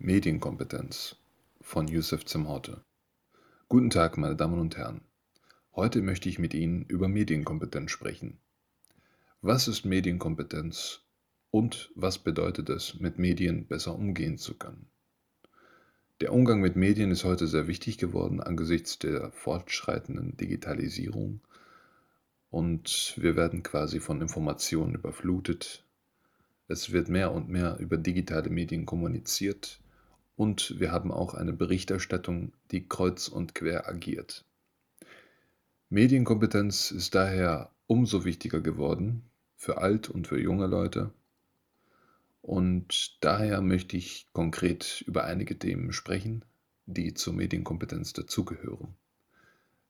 Medienkompetenz von Yusuf Zimhorte. Guten Tag, meine Damen und Herren. Heute möchte ich mit Ihnen über Medienkompetenz sprechen. Was ist Medienkompetenz und was bedeutet es, mit Medien besser umgehen zu können? Der Umgang mit Medien ist heute sehr wichtig geworden angesichts der fortschreitenden Digitalisierung und wir werden quasi von Informationen überflutet. Es wird mehr und mehr über digitale Medien kommuniziert und wir haben auch eine Berichterstattung, die kreuz und quer agiert. Medienkompetenz ist daher umso wichtiger geworden für alt und für junge Leute. Und daher möchte ich konkret über einige Themen sprechen, die zur Medienkompetenz dazugehören.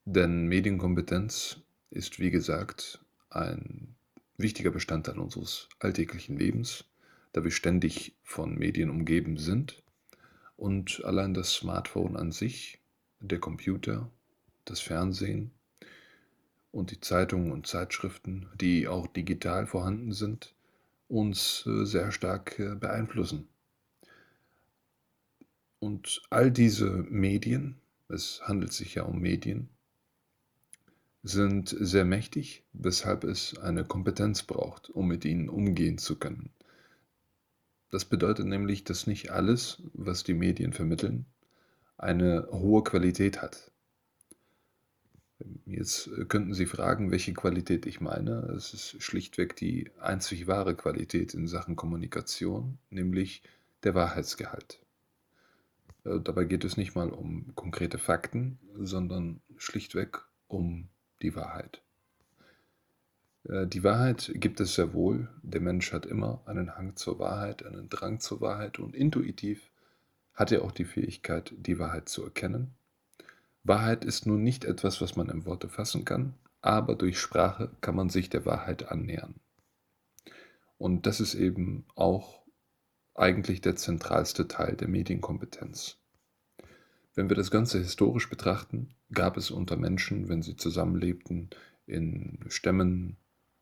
Denn Medienkompetenz ist, wie gesagt, ein wichtiger Bestandteil unseres alltäglichen Lebens, da wir ständig von Medien umgeben sind und allein das Smartphone an sich, der Computer, das Fernsehen und die Zeitungen und Zeitschriften, die auch digital vorhanden sind, uns äh, sehr stark äh, beeinflussen. Und all diese Medien, es handelt sich ja um Medien, sind sehr mächtig, weshalb es eine Kompetenz braucht, um mit ihnen umgehen zu können. Das bedeutet nämlich, dass nicht alles, was die Medien vermitteln, eine hohe Qualität hat. Jetzt könnten Sie fragen, welche Qualität ich meine. Es ist schlichtweg die einzig wahre Qualität in Sachen Kommunikation, nämlich der Wahrheitsgehalt. Äh, dabei geht es nicht mal um konkrete Fakten, sondern schlichtweg um die Wahrheit. Äh, die Wahrheit gibt es sehr wohl. Der Mensch hat immer einen Hang zur Wahrheit, einen Drang zur Wahrheit und intuitiv hat er auch die Fähigkeit, die Wahrheit zu erkennen. Wahrheit ist nun nicht etwas, was man in Worte fassen kann, aber durch Sprache kann man sich der Wahrheit annähern. Und das ist eben auch eigentlich der zentralste Teil der Medienkompetenz. Wenn wir das Ganze historisch betrachten, gab es unter Menschen, wenn sie zusammenlebten, in Stämmen,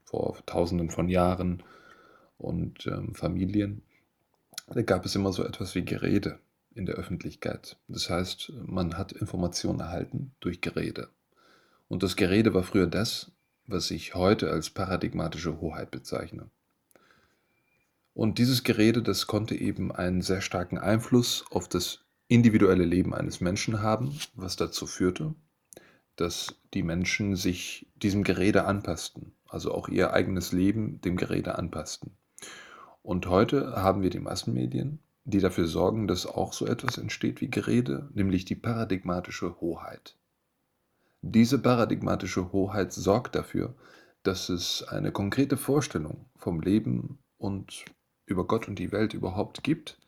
vor Tausenden von Jahren und ähm, Familien, da gab es immer so etwas wie Gerede in der Öffentlichkeit. Das heißt, man hat Informationen erhalten durch Gerede. Und das Gerede war früher das, was ich heute als paradigmatische Hoheit bezeichne. Und dieses Gerede, das konnte eben einen sehr starken Einfluss auf das individuelle Leben eines Menschen haben, was dazu führte, dass die Menschen sich diesem Gerede anpassten also auch ihr eigenes Leben dem Gerede anpassten. Und heute haben wir die Massenmedien, die dafür sorgen, dass auch so etwas entsteht wie Gerede, nämlich die paradigmatische Hoheit. Diese paradigmatische Hoheit sorgt dafür, dass es eine konkrete Vorstellung vom Leben und über Gott und die Welt überhaupt gibt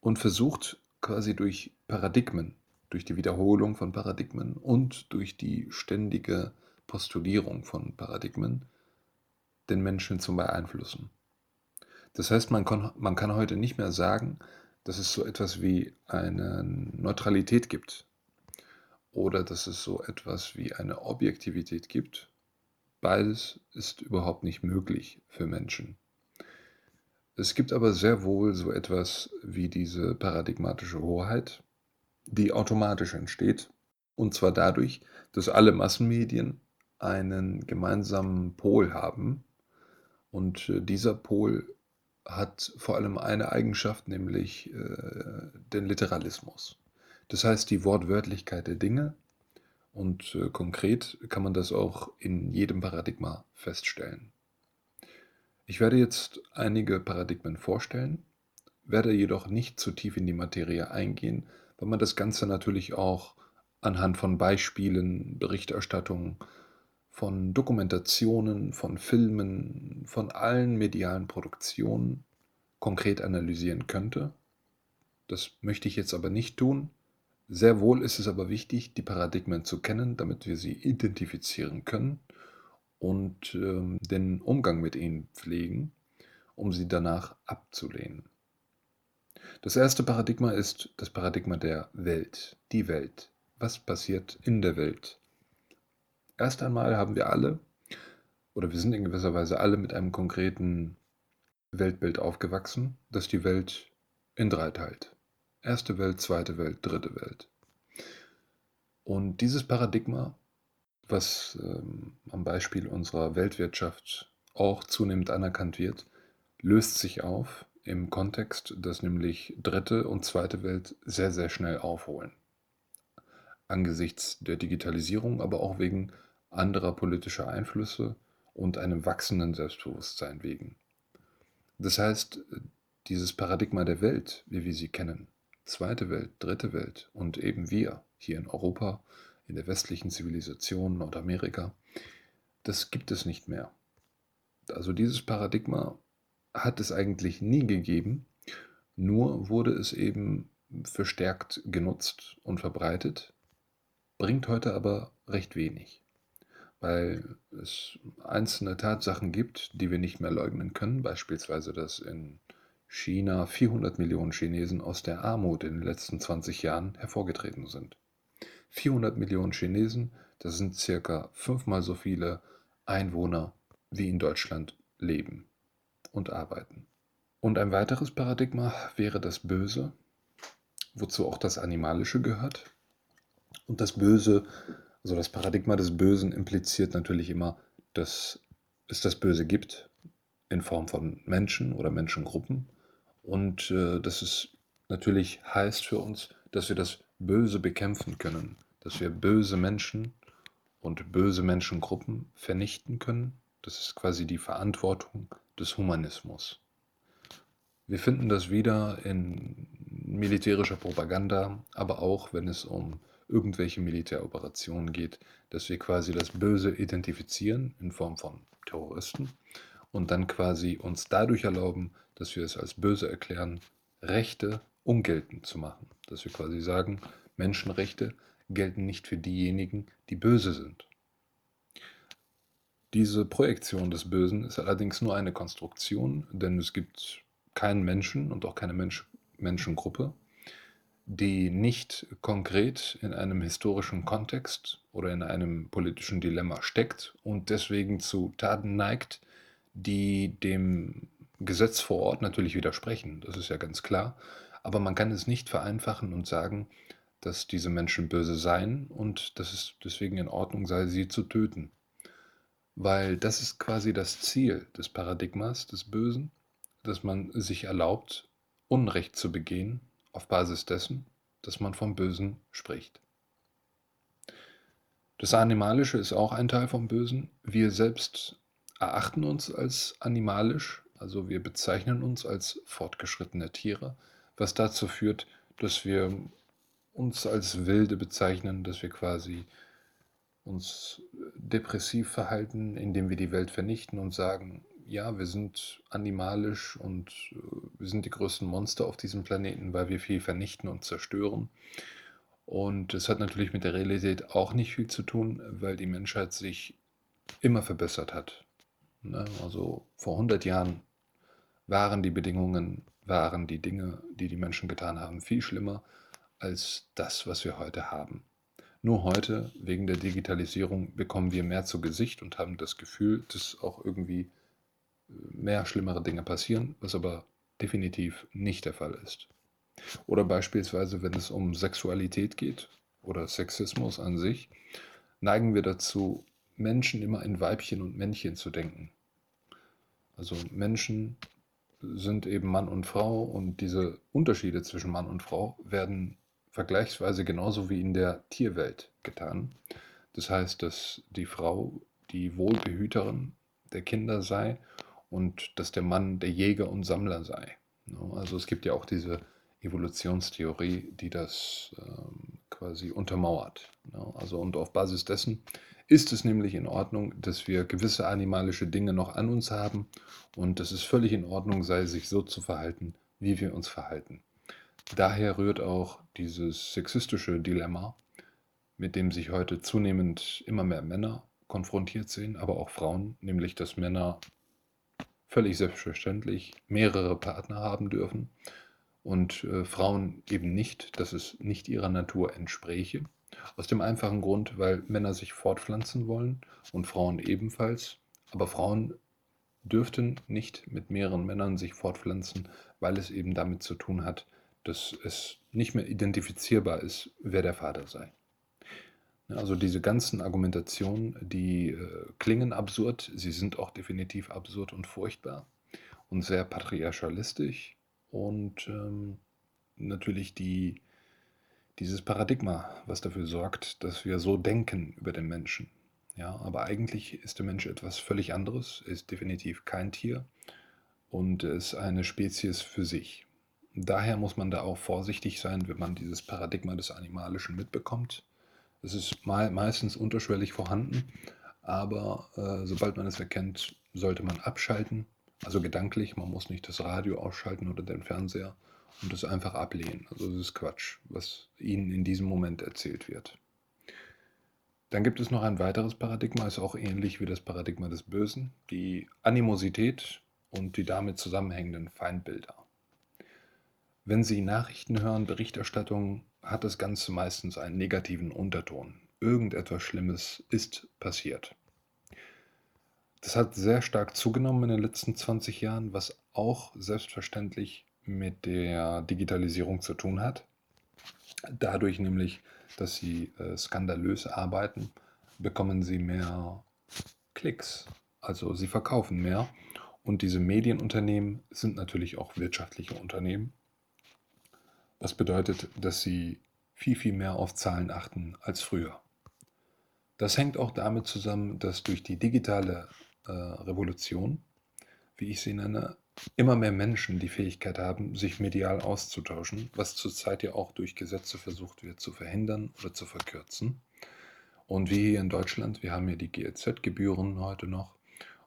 und versucht quasi durch Paradigmen, durch die Wiederholung von Paradigmen und durch die ständige Postulierung von Paradigmen den Menschen zu beeinflussen. Das heißt, man kann, man kann heute nicht mehr sagen, dass es so etwas wie eine Neutralität gibt oder dass es so etwas wie eine Objektivität gibt. Beides ist überhaupt nicht möglich für Menschen. Es gibt aber sehr wohl so etwas wie diese paradigmatische Hoheit, die automatisch entsteht, und zwar dadurch, dass alle Massenmedien einen gemeinsamen Pol haben. Und äh, dieser Pol hat vor allem eine Eigenschaft, nämlich äh, den Literalismus. Das heißt die Wortwörtlichkeit der Dinge. Und äh, konkret kann man das auch in jedem Paradigma feststellen. Ich werde jetzt einige Paradigmen vorstellen, werde jedoch nicht zu tief in die Materie eingehen, weil man das Ganze natürlich auch anhand von Beispielen, Berichterstattungen von Dokumentationen, von Filmen, von allen medialen Produktionen konkret analysieren könnte. Das möchte ich jetzt aber nicht tun. Sehr wohl ist es aber wichtig, die Paradigmen zu kennen, damit wir sie identifizieren können und ähm, den Umgang mit ihnen pflegen, um sie danach abzulehnen. Das erste Paradigma ist das Paradigma der Welt, die Welt. Was passiert in der Welt? Erst einmal haben wir alle, oder wir sind in gewisser Weise alle mit einem konkreten Weltbild aufgewachsen, das die Welt in drei teilt. Erste Welt, zweite Welt, dritte Welt. Und dieses Paradigma, was ähm, am Beispiel unserer Weltwirtschaft auch zunehmend anerkannt wird, löst sich auf im Kontext, dass nämlich dritte und zweite Welt sehr, sehr schnell aufholen. Angesichts der Digitalisierung, aber auch wegen anderer politischer Einflüsse und einem wachsenden Selbstbewusstsein wegen. Das heißt, dieses Paradigma der Welt, wie wir sie kennen, zweite Welt, dritte Welt und eben wir hier in Europa, in der westlichen Zivilisation, Nordamerika, das gibt es nicht mehr. Also dieses Paradigma hat es eigentlich nie gegeben, nur wurde es eben verstärkt genutzt und verbreitet, bringt heute aber recht wenig, weil es einzelne Tatsachen gibt, die wir nicht mehr leugnen können, beispielsweise dass in China 400 Millionen Chinesen aus der Armut in den letzten 20 Jahren hervorgetreten sind. 400 Millionen Chinesen, das sind circa fünfmal so viele Einwohner, wie in Deutschland leben und arbeiten. Und ein weiteres Paradigma wäre das Böse, wozu auch das Animalische gehört. Und das Böse, also das Paradigma des Bösen impliziert natürlich immer, dass es das Böse gibt in Form von Menschen oder Menschengruppen und äh, dass es natürlich heißt für uns, dass wir das Böse bekämpfen können, dass wir böse Menschen und böse Menschengruppen vernichten können. Das ist quasi die Verantwortung des Humanismus. Wir finden das wieder in militärischer Propaganda, aber auch wenn es um irgendwelche Militäroperationen geht, dass wir quasi das Böse identifizieren in Form von Terroristen und dann quasi uns dadurch erlauben, dass wir es als böse erklären, Rechte ungeltend zu machen. Dass wir quasi sagen, Menschenrechte gelten nicht für diejenigen, die böse sind. Diese Projektion des Bösen ist allerdings nur eine Konstruktion, denn es gibt keinen Menschen und auch keine Mensch Menschengruppe, die nicht konkret in einem historischen Kontext oder in einem politischen Dilemma steckt und deswegen zu Taten neigt, die dem Gesetz vor Ort natürlich widersprechen, das ist ja ganz klar, aber man kann es nicht vereinfachen und sagen, dass diese Menschen böse seien und dass es deswegen in Ordnung sei, sie zu töten. Weil das ist quasi das Ziel des Paradigmas des Bösen, dass man sich erlaubt, Unrecht zu begehen auf Basis dessen, dass man vom Bösen spricht. Das Animalische ist auch ein Teil vom Bösen. Wir selbst erachten uns als animalisch, also wir bezeichnen uns als fortgeschrittene Tiere, was dazu führt, dass wir uns als Wilde bezeichnen, dass wir quasi uns depressiv verhalten, indem wir die Welt vernichten und sagen, ja, wir sind animalisch und äh, wir sind die größten Monster auf diesem Planeten, weil wir viel vernichten und zerstören. Und es hat natürlich mit der Realität auch nicht viel zu tun, weil die Menschheit sich immer verbessert hat. Ne? Also vor 100 Jahren waren die Bedingungen, waren die Dinge, die die Menschen getan haben, viel schlimmer als das, was wir heute haben. Nur heute, wegen der Digitalisierung, bekommen wir mehr zu Gesicht und haben das Gefühl, dass auch irgendwie mehr schlimmere Dinge passieren, was aber definitiv nicht der Fall ist. Oder beispielsweise, wenn es um Sexualität geht oder Sexismus an sich, neigen wir dazu, Menschen immer in Weibchen und Männchen zu denken. Also Menschen sind eben Mann und Frau und diese Unterschiede zwischen Mann und Frau werden vergleichsweise genauso wie in der Tierwelt getan. Das heißt, dass die Frau die Wohlbehüterin der Kinder sei und dass der Mann der Jäger und Sammler sei. Also es gibt ja auch diese Evolutionstheorie, die das ähm, quasi untermauert. Also und auf Basis dessen ist es nämlich in Ordnung, dass wir gewisse animalische Dinge noch an uns haben und dass es völlig in Ordnung sei, sich so zu verhalten, wie wir uns verhalten. Daher rührt auch dieses sexistische Dilemma, mit dem sich heute zunehmend immer mehr Männer konfrontiert sehen, aber auch Frauen, nämlich dass Männer völlig selbstverständlich mehrere Partner haben dürfen und äh, Frauen eben nicht, dass es nicht ihrer Natur entspräche. Aus dem einfachen Grund, weil Männer sich fortpflanzen wollen und Frauen ebenfalls. Aber Frauen dürften nicht mit mehreren Männern sich fortpflanzen, weil es eben damit zu tun hat, dass es nicht mehr identifizierbar ist, wer der Vater sei. Also diese ganzen Argumentationen, die äh, klingen absurd, sie sind auch definitiv absurd und furchtbar und sehr patriarchalistisch und ähm, natürlich die, dieses Paradigma, was dafür sorgt, dass wir so denken über den Menschen. Ja, aber eigentlich ist der Mensch etwas völlig anderes, ist definitiv kein Tier und ist eine Spezies für sich. Daher muss man da auch vorsichtig sein, wenn man dieses Paradigma des Animalischen mitbekommt. Es ist meistens unterschwellig vorhanden, aber äh, sobald man es erkennt, sollte man abschalten, also gedanklich. Man muss nicht das Radio ausschalten oder den Fernseher und es einfach ablehnen. Also das ist Quatsch, was Ihnen in diesem Moment erzählt wird. Dann gibt es noch ein weiteres Paradigma, ist auch ähnlich wie das Paradigma des Bösen, die Animosität und die damit zusammenhängenden Feindbilder. Wenn Sie Nachrichten hören, Berichterstattung, hat das Ganze meistens einen negativen Unterton. Irgendetwas Schlimmes ist passiert. Das hat sehr stark zugenommen in den letzten 20 Jahren, was auch selbstverständlich mit der Digitalisierung zu tun hat. Dadurch nämlich, dass sie äh, skandalös arbeiten, bekommen sie mehr Klicks. Also sie verkaufen mehr. Und diese Medienunternehmen sind natürlich auch wirtschaftliche Unternehmen. Was bedeutet, dass sie viel, viel mehr auf Zahlen achten als früher. Das hängt auch damit zusammen, dass durch die digitale äh, Revolution, wie ich sie nenne, immer mehr Menschen die Fähigkeit haben, sich medial auszutauschen, was zurzeit ja auch durch Gesetze versucht wird zu verhindern oder zu verkürzen. Und wie hier in Deutschland, wir haben ja die GEZ-Gebühren heute noch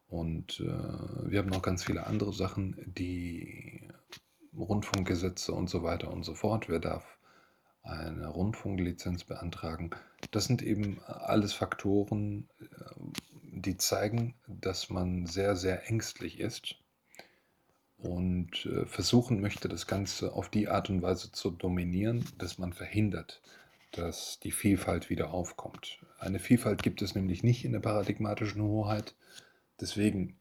und äh, wir haben noch ganz viele andere Sachen, die Rundfunkgesetze und so weiter und so fort. Wer darf eine Rundfunklizenz beantragen? Das sind eben alles Faktoren, äh, die zeigen, dass man sehr, sehr ängstlich ist und äh, versuchen möchte, das Ganze auf die Art und Weise zu dominieren, dass man verhindert, dass die Vielfalt wieder aufkommt. Eine Vielfalt gibt es nämlich nicht in der paradigmatischen Hoheit. Deswegen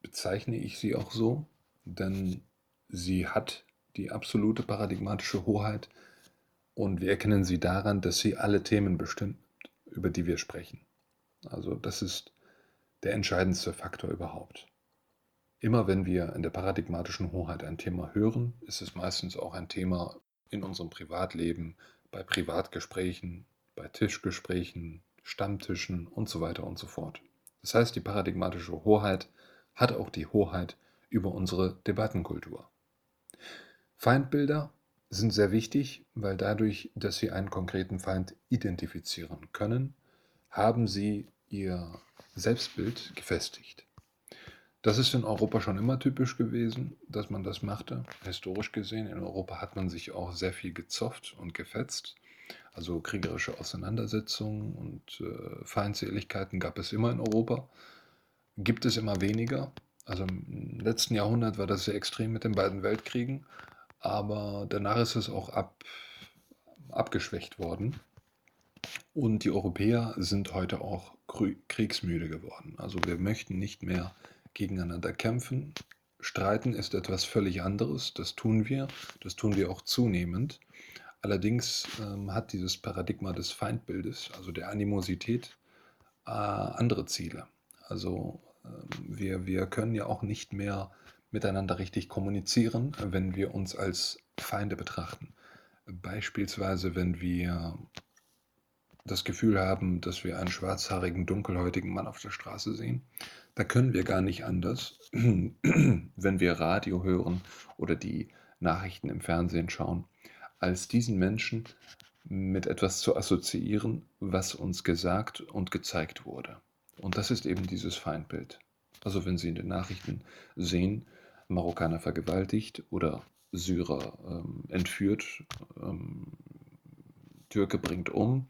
bezeichne ich sie auch so, denn sie hat die absolute paradigmatische Hoheit und wir erkennen sie daran, dass sie alle Themen bestimmt, über die wir sprechen. Also das ist der entscheidendste Faktor überhaupt. Immer wenn wir in der paradigmatischen Hoheit ein Thema hören, ist es meistens auch ein Thema in unserem Privatleben, bei Privatgesprächen, bei Tischgesprächen, Stammtischen und so weiter und so fort. Das heißt, die paradigmatische Hoheit hat auch die Hoheit über unsere Debattenkultur. Feindbilder sind sehr wichtig, weil dadurch, dass sie einen konkreten Feind identifizieren können, haben sie ihr Selbstbild gefestigt. Das ist in Europa schon immer typisch gewesen, dass man das machte. Historisch gesehen, in Europa hat man sich auch sehr viel gezofft und gefetzt. Also kriegerische Auseinandersetzungen und äh, Feindseligkeiten gab es immer in Europa. Gibt es immer weniger. Also im letzten Jahrhundert war das sehr extrem mit den beiden Weltkriegen, aber danach ist es auch ab, abgeschwächt worden. Und die Europäer sind heute auch kriegsmüde geworden. Also wir möchten nicht mehr gegeneinander kämpfen. Streiten ist etwas völlig anderes, das tun wir, das tun wir auch zunehmend. Allerdings ähm, hat dieses Paradigma des Feindbildes, also der Animosität, äh, andere Ziele. Also ähm, wir, wir können ja auch nicht mehr miteinander richtig kommunizieren, wenn wir uns als Feinde betrachten. Beispielsweise, wenn wir das Gefühl haben, dass wir einen schwarzhaarigen, dunkelhäutigen Mann auf der Straße sehen, da können wir gar nicht anders, wenn wir Radio hören oder die Nachrichten im Fernsehen schauen, als diesen Menschen mit etwas zu assoziieren, was uns gesagt und gezeigt wurde. Und das ist eben dieses Feindbild. Also wenn Sie in den Nachrichten sehen, Marokkaner vergewaltigt oder Syrer ähm, entführt, ähm, Türke bringt um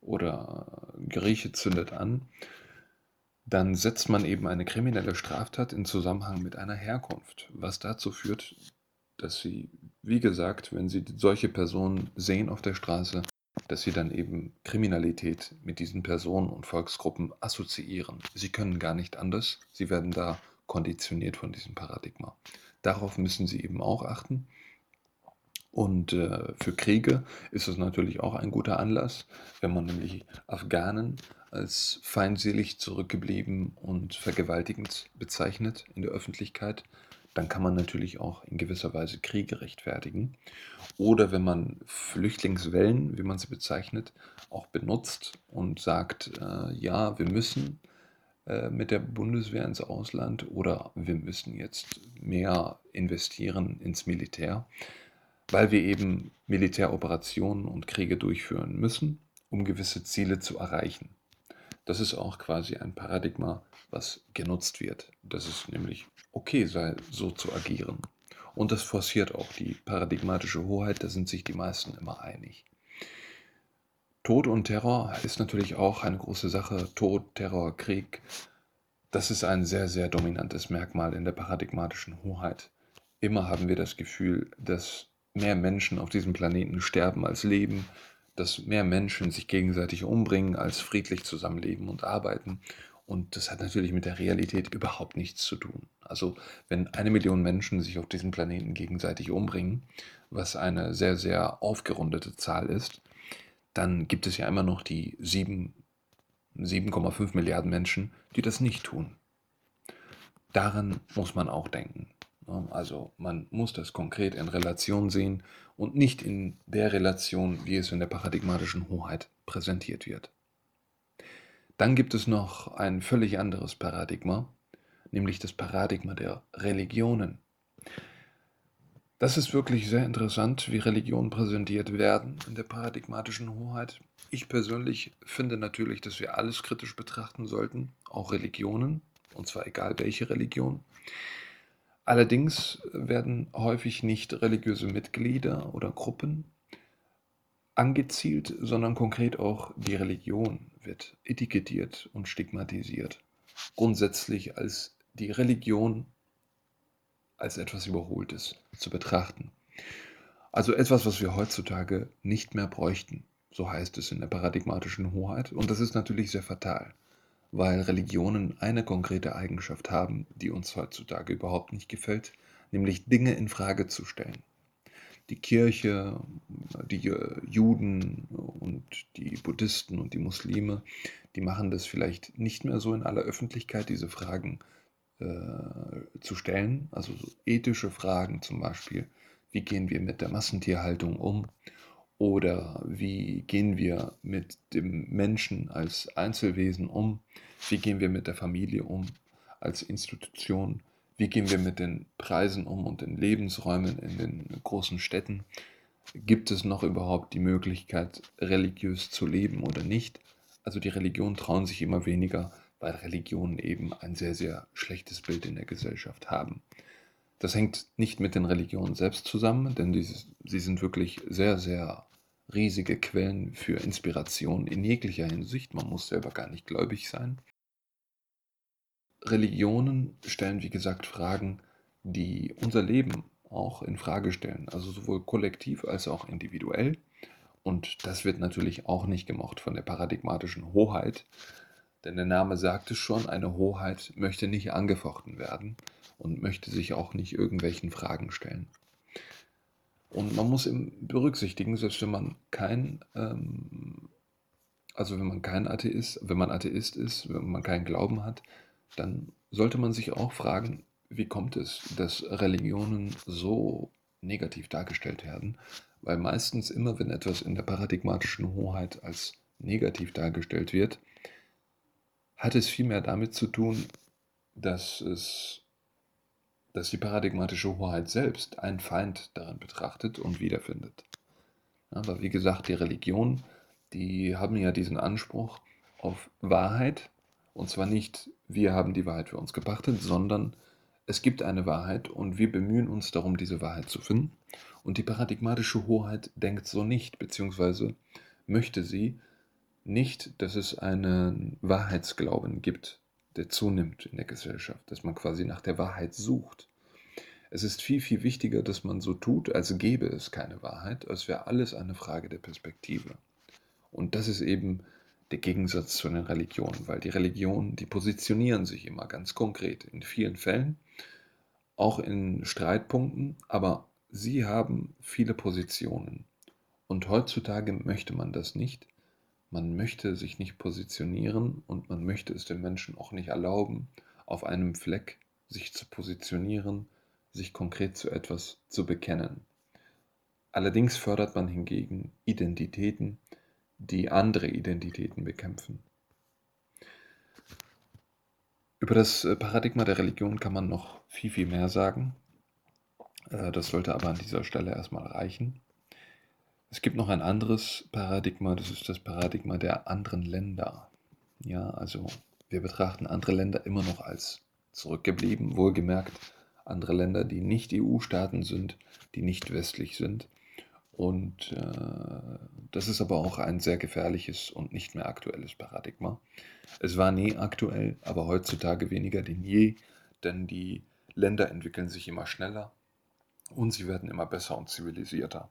oder Grieche zündet an, dann setzt man eben eine kriminelle Straftat in Zusammenhang mit einer Herkunft, was dazu führt, dass sie, wie gesagt, wenn sie solche Personen sehen auf der Straße, dass sie dann eben Kriminalität mit diesen Personen und Volksgruppen assoziieren. Sie können gar nicht anders, sie werden da konditioniert von diesem Paradigma. Darauf müssen sie eben auch achten. Und äh, für Kriege ist es natürlich auch ein guter Anlass, wenn man nämlich Afghanen als feindselig zurückgeblieben und vergewaltigend bezeichnet in der Öffentlichkeit, dann kann man natürlich auch in gewisser Weise Kriege rechtfertigen. Oder wenn man Flüchtlingswellen, wie man sie bezeichnet, auch benutzt und sagt, äh, ja, wir müssen mit der Bundeswehr ins Ausland oder wir müssen jetzt mehr investieren ins Militär, weil wir eben Militäroperationen und Kriege durchführen müssen, um gewisse Ziele zu erreichen. Das ist auch quasi ein Paradigma, was genutzt wird, dass es nämlich okay sei, so zu agieren. Und das forciert auch die paradigmatische Hoheit, da sind sich die meisten immer einig. Tod und Terror ist natürlich auch eine große Sache. Tod, Terror, Krieg, das ist ein sehr, sehr dominantes Merkmal in der paradigmatischen Hoheit. Immer haben wir das Gefühl, dass mehr Menschen auf diesem Planeten sterben als leben, dass mehr Menschen sich gegenseitig umbringen als friedlich zusammenleben und arbeiten. Und das hat natürlich mit der Realität überhaupt nichts zu tun. Also wenn eine Million Menschen sich auf diesem Planeten gegenseitig umbringen, was eine sehr, sehr aufgerundete Zahl ist, dann gibt es ja immer noch die 7,5 Milliarden Menschen, die das nicht tun. Daran muss man auch denken. Ne? Also man muss das konkret in Relation sehen und nicht in der Relation, wie es in der paradigmatischen Hoheit präsentiert wird. Dann gibt es noch ein völlig anderes Paradigma, nämlich das Paradigma der Religionen. Das ist wirklich sehr interessant, wie Religionen präsentiert werden in der paradigmatischen Hoheit. Ich persönlich finde natürlich, dass wir alles kritisch betrachten sollten, auch Religionen, und zwar egal welche Religion. Allerdings werden häufig nicht religiöse Mitglieder oder Gruppen angezielt, sondern konkret auch die Religion wird etikettiert und stigmatisiert. Grundsätzlich als die Religion als etwas Überholtes zu betrachten. Also etwas, was wir heutzutage nicht mehr bräuchten, so heißt es in der paradigmatischen Hoheit. Und das ist natürlich sehr fatal weil Religionen eine konkrete Eigenschaft haben, die uns heutzutage überhaupt nicht gefällt, nämlich Dinge in Frage zu stellen. Die Kirche, die Juden und die Buddhisten und die Muslime, die machen das vielleicht nicht mehr so in aller Öffentlichkeit, diese Fragen äh, zu stellen, also so ethische Fragen zum Beispiel, wie gehen wir mit der Massentierhaltung um oder wie gehen wir mit dem Menschen als Einzelwesen um? Wie gehen wir mit der Familie um als Institution? Wie gehen wir mit den Preisen um und den Lebensräumen in den großen Städten? Gibt es noch überhaupt die Möglichkeit, religiös zu leben oder nicht? Also die Religionen trauen sich immer weniger, weil Religionen eben ein sehr, sehr schlechtes Bild in der Gesellschaft haben. Das hängt nicht mit den Religionen selbst zusammen, denn dieses, sie sind wirklich sehr, sehr riesige Quellen für Inspiration in jeglicher Hinsicht. Man muss selber gar nicht gläubig sein. Religionen stellen, wie gesagt, Fragen, die unser Leben auch in Frage stellen, also sowohl kollektiv als auch individuell. Und das wird natürlich auch nicht gemocht von der paradigmatischen Hoheit, denn der Name sagt es schon, eine Hoheit möchte nicht angefochten werden und möchte sich auch nicht irgendwelchen Fragen stellen. Und man muss berücksichtigen, selbst wenn man kein, ähm, also wenn man kein Atheist, wenn man Atheist ist, wenn man keinen Glauben hat, dann sollte man sich auch fragen, wie kommt es, dass Religionen so negativ dargestellt werden? Weil meistens immer, wenn etwas in der paradigmatischen Hoheit als negativ dargestellt wird, hat es vielmehr damit zu tun, dass es dass die paradigmatische Hoheit selbst einen Feind darin betrachtet und wiederfindet. Aber wie gesagt, die Religionen, die haben ja diesen Anspruch auf Wahrheit, und zwar nicht, wir haben die Wahrheit für uns gepachtet, sondern es gibt eine Wahrheit und wir bemühen uns darum, diese Wahrheit zu finden. Und die paradigmatische Hoheit denkt so nicht, beziehungsweise möchte sie nicht, dass es einen Wahrheitsglauben gibt, der zunimmt in der Gesellschaft, dass man quasi nach der Wahrheit sucht. Es ist viel, viel wichtiger, dass man so tut, als gäbe es keine Wahrheit, als wäre alles eine Frage der Perspektive. Und das ist eben der Gegensatz zu den Religionen, weil die Religionen, die positionieren sich immer ganz konkret in vielen Fällen, auch in Streitpunkten, aber Sie haben viele Positionen. Und heutzutage möchte man das nicht. Man möchte sich nicht positionieren und man möchte es den Menschen auch nicht erlauben, auf einem Fleck sich zu positionieren, sich konkret zu etwas zu bekennen. Allerdings fördert man hingegen Identitäten, die andere Identitäten bekämpfen. Über das äh, Paradigma der Religion kann man noch viel, viel mehr sagen. Äh, das sollte aber an dieser Stelle erstmal reichen. Es gibt noch ein anderes Paradigma, das ist das Paradigma der anderen Länder. Ja, also wir betrachten andere Länder immer noch als zurückgeblieben, wohlgemerkt andere Länder, die nicht EU-Staaten sind, die nicht westlich sind. Und äh, das ist aber auch ein sehr gefährliches und nicht mehr aktuelles Paradigma. Es war nie aktuell, aber heutzutage weniger denn je, denn die Länder entwickeln sich immer schneller und sie werden immer besser und zivilisierter.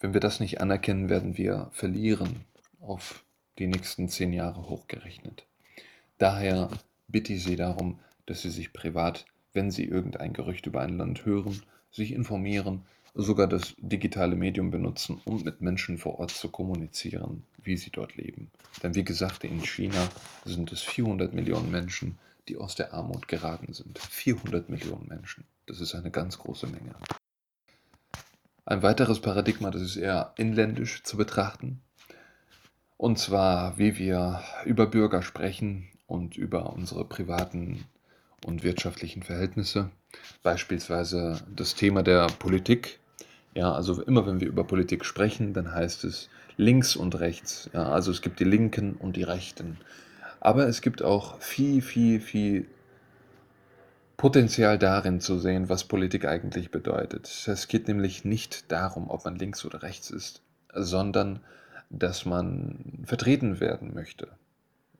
Wenn wir das nicht anerkennen, werden wir verlieren auf die nächsten zehn Jahre hochgerechnet. Daher bitte ich Sie darum, dass Sie sich privat, wenn Sie irgendein Gerücht über ein Land hören, sich informieren, sogar das digitale Medium benutzen, um mit Menschen vor Ort zu kommunizieren, wie sie dort leben. Denn wie gesagt, in China sind es 400 Millionen Menschen, die aus der Armut geraten sind. 400 Millionen Menschen. Das ist eine ganz große Menge. Ein weiteres Paradigma, das ist eher inländisch zu betrachten. Und zwar, wie wir über Bürger sprechen und über unsere privaten und wirtschaftlichen Verhältnisse. Beispielsweise das Thema der Politik. Ja, also immer wenn wir über Politik sprechen, dann heißt es links und rechts. Ja, also es gibt die Linken und die Rechten. Aber es gibt auch viel, viel, viel Potenzial darin zu sehen, was Politik eigentlich bedeutet. Es geht nämlich nicht darum, ob man links oder rechts ist, sondern dass man vertreten werden möchte.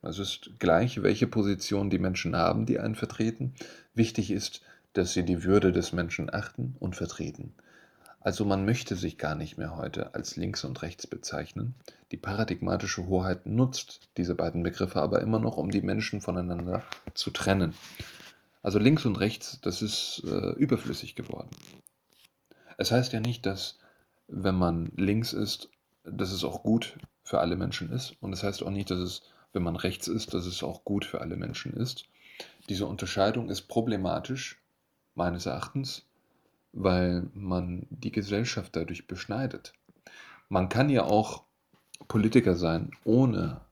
Es ist gleich, welche Position die Menschen haben, die einen vertreten. Wichtig ist, dass sie die Würde des Menschen achten und vertreten. Also man möchte sich gar nicht mehr heute als links und rechts bezeichnen. Die paradigmatische Hoheit nutzt diese beiden Begriffe aber immer noch, um die Menschen voneinander zu trennen. Also links und rechts, das ist äh, überflüssig geworden. Es heißt ja nicht, dass wenn man links ist, dass es auch gut für alle Menschen ist. Und es heißt auch nicht, dass es wenn man rechts ist, dass es auch gut für alle Menschen ist. Diese Unterscheidung ist problematisch, meines Erachtens, weil man die Gesellschaft dadurch beschneidet. Man kann ja auch Politiker sein, ohne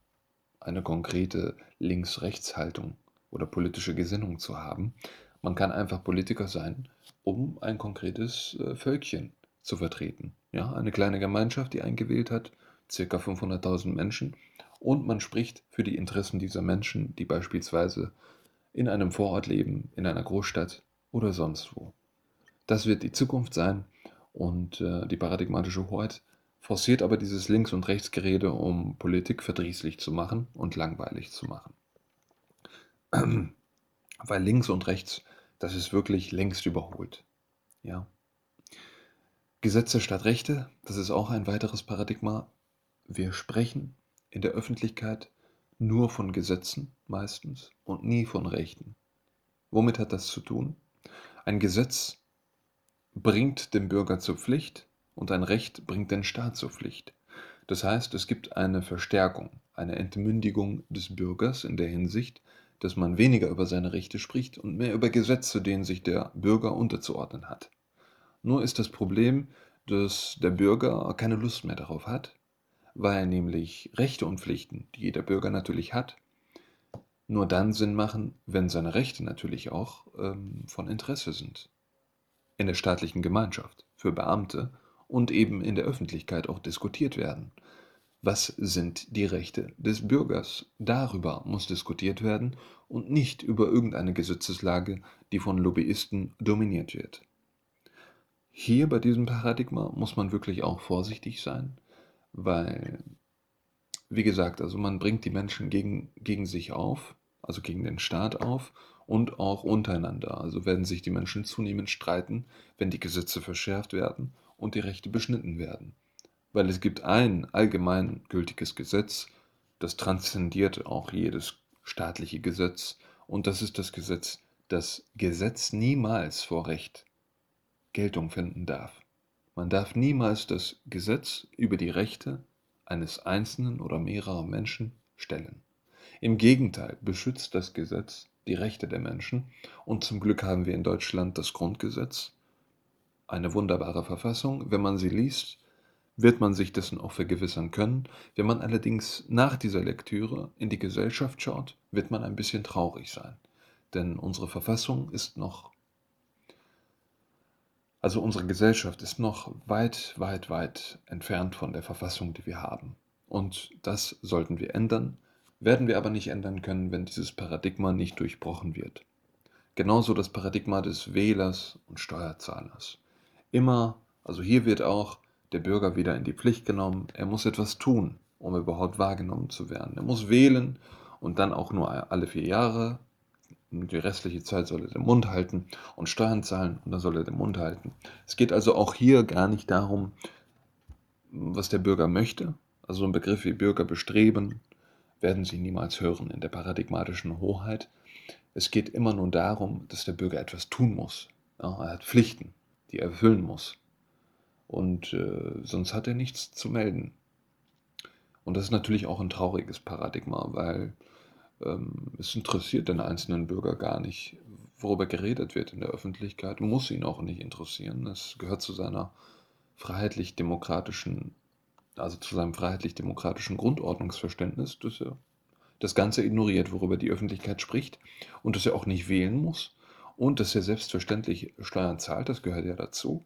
eine konkrete Links-Rechts-Haltung oder politische Gesinnung zu haben. Man kann einfach Politiker sein, um ein konkretes äh, Völkchen zu vertreten. Ja, eine kleine Gemeinschaft, die eingewählt hat, circa 500.000 Menschen, und man spricht für die Interessen dieser Menschen, die beispielsweise in einem Vorort leben, in einer Großstadt oder sonst wo. Das wird die Zukunft sein und äh, die paradigmatische Hoheit forciert aber dieses Links- und Rechtsgerede, um Politik verdrießlich zu machen und langweilig zu machen. Weil links und rechts, das ist wirklich längst überholt. Ja. Gesetze statt Rechte, das ist auch ein weiteres Paradigma. Wir sprechen in der Öffentlichkeit nur von Gesetzen meistens und nie von Rechten. Womit hat das zu tun? Ein Gesetz bringt den Bürger zur Pflicht und ein Recht bringt den Staat zur Pflicht. Das heißt, es gibt eine Verstärkung, eine Entmündigung des Bürgers in der Hinsicht, dass man weniger über seine Rechte spricht und mehr über Gesetze, denen sich der Bürger unterzuordnen hat. Nur ist das Problem, dass der Bürger keine Lust mehr darauf hat weil nämlich Rechte und Pflichten, die jeder Bürger natürlich hat, nur dann Sinn machen, wenn seine Rechte natürlich auch ähm, von Interesse sind. In der staatlichen Gemeinschaft, für Beamte und eben in der Öffentlichkeit auch diskutiert werden. Was sind die Rechte des Bürgers? Darüber muss diskutiert werden und nicht über irgendeine Gesetzeslage, die von Lobbyisten dominiert wird. Hier bei diesem Paradigma muss man wirklich auch vorsichtig sein, weil, wie gesagt, also man bringt die Menschen gegen, gegen sich auf, also gegen den Staat auf und auch untereinander. Also werden sich die Menschen zunehmend streiten, wenn die Gesetze verschärft werden und die Rechte beschnitten werden. Weil es gibt ein allgemein gültiges Gesetz, das transzendiert auch jedes staatliche Gesetz und das ist das Gesetz, dass Gesetz niemals vor Recht Geltung finden darf. Man darf niemals das Gesetz über die Rechte eines Einzelnen oder mehrerer Menschen stellen. Im Gegenteil beschützt das Gesetz die Rechte der Menschen und zum Glück haben wir in Deutschland das Grundgesetz, eine wunderbare Verfassung. Wenn man sie liest, wird man sich dessen auch vergewissern können. Wenn man allerdings nach dieser Lektüre in die Gesellschaft schaut, wird man ein bisschen traurig sein. Denn unsere Verfassung ist noch, also unsere Gesellschaft ist noch weit, weit, weit entfernt von der Verfassung, die wir haben. Und das sollten wir ändern, werden wir aber nicht ändern können, wenn dieses Paradigma nicht durchbrochen wird. Genauso das Paradigma des Wählers und Steuerzahlers. Immer, also hier wird auch der Bürger wieder in die Pflicht genommen. Er muss etwas tun, um überhaupt wahrgenommen zu werden. Er muss wählen und dann auch nur alle vier Jahre. Die restliche Zeit soll er den Mund halten und Steuern zahlen und dann soll er den Mund halten. Es geht also auch hier gar nicht darum, was der Bürger möchte. Also ein Begriff wie Bürger bestreben werden Sie niemals hören in der paradigmatischen Hoheit. Es geht immer nur darum, dass der Bürger etwas tun muss. Ja, er hat Pflichten, die er erfüllen muss und äh, sonst hat er nichts zu melden. Und das ist natürlich auch ein trauriges Paradigma, weil ähm, es interessiert den einzelnen Bürger gar nicht, worüber geredet wird in der Öffentlichkeit, muss ihn auch nicht interessieren. Es gehört zu seiner freiheitlich-demokratischen, also zu seinem freiheitlich-demokratischen Grundordnungsverständnis, dass er das Ganze ignoriert, worüber die Öffentlichkeit spricht und dass er auch nicht wählen muss und dass er selbstverständlich Steuern zahlt, das gehört ja dazu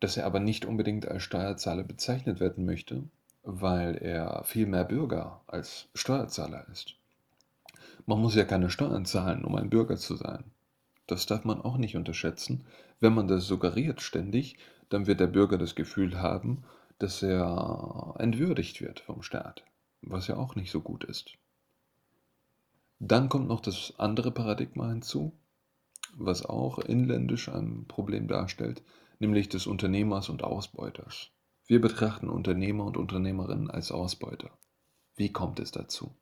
dass er aber nicht unbedingt als Steuerzahler bezeichnet werden möchte, weil er viel mehr Bürger als Steuerzahler ist. Man muss ja keine Steuern zahlen, um ein Bürger zu sein. Das darf man auch nicht unterschätzen. Wenn man das suggeriert ständig, dann wird der Bürger das Gefühl haben, dass er entwürdigt wird vom Staat, was ja auch nicht so gut ist. Dann kommt noch das andere Paradigma hinzu, was auch inländisch ein Problem darstellt, nämlich des Unternehmers und Ausbeuters. Wir betrachten Unternehmer und Unternehmerinnen als Ausbeuter. Wie kommt es dazu?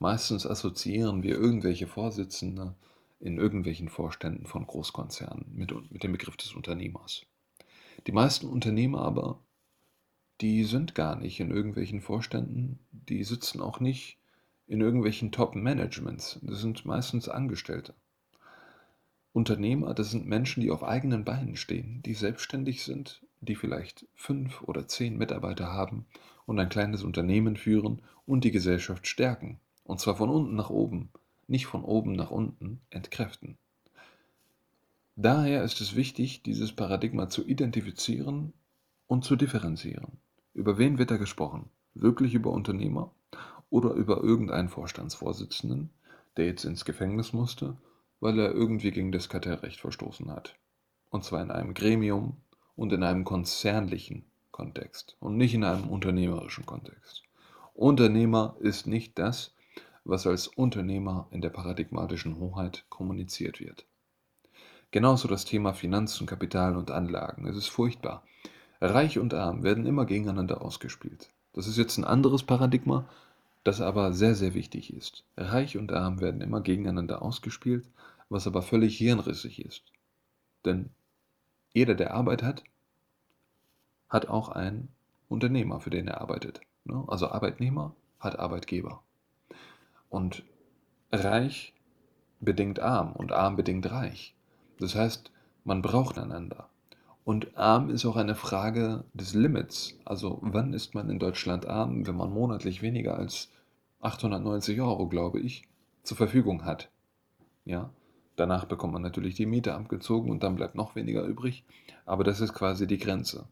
Meistens assoziieren wir irgendwelche Vorsitzende in irgendwelchen Vorständen von Großkonzernen mit, mit dem Begriff des Unternehmers. Die meisten Unternehmer aber, die sind gar nicht in irgendwelchen Vorständen, die sitzen auch nicht in irgendwelchen Top-Managements. Das sind meistens Angestellte. Unternehmer, das sind Menschen, die auf eigenen Beinen stehen, die selbstständig sind, die vielleicht fünf oder zehn Mitarbeiter haben und ein kleines Unternehmen führen und die Gesellschaft stärken. Und zwar von unten nach oben, nicht von oben nach unten entkräften. Daher ist es wichtig, dieses Paradigma zu identifizieren und zu differenzieren. Über wen wird da gesprochen? Wirklich über Unternehmer oder über irgendeinen Vorstandsvorsitzenden, der jetzt ins Gefängnis musste weil er irgendwie gegen das Kartellrecht verstoßen hat. Und zwar in einem Gremium und in einem konzernlichen Kontext und nicht in einem unternehmerischen Kontext. Unternehmer ist nicht das, was als Unternehmer in der paradigmatischen Hoheit kommuniziert wird. Genauso das Thema Finanzen, Kapital und Anlagen. Es ist furchtbar. Reich und arm werden immer gegeneinander ausgespielt. Das ist jetzt ein anderes Paradigma, das aber sehr, sehr wichtig ist. Reich und arm werden immer gegeneinander ausgespielt was aber völlig hirnrissig ist. Denn jeder, der Arbeit hat, hat auch einen Unternehmer, für den er arbeitet. Ne? Also Arbeitnehmer hat Arbeitgeber. Und reich bedingt arm und arm bedingt reich. Das heißt, man braucht einander. Und arm ist auch eine Frage des Limits. Also wann ist man in Deutschland arm, wenn man monatlich weniger als 890 Euro, glaube ich, zur Verfügung hat. Ja, Danach bekommt man natürlich die Miete abgezogen und dann bleibt noch weniger übrig. Aber das ist quasi die Grenze.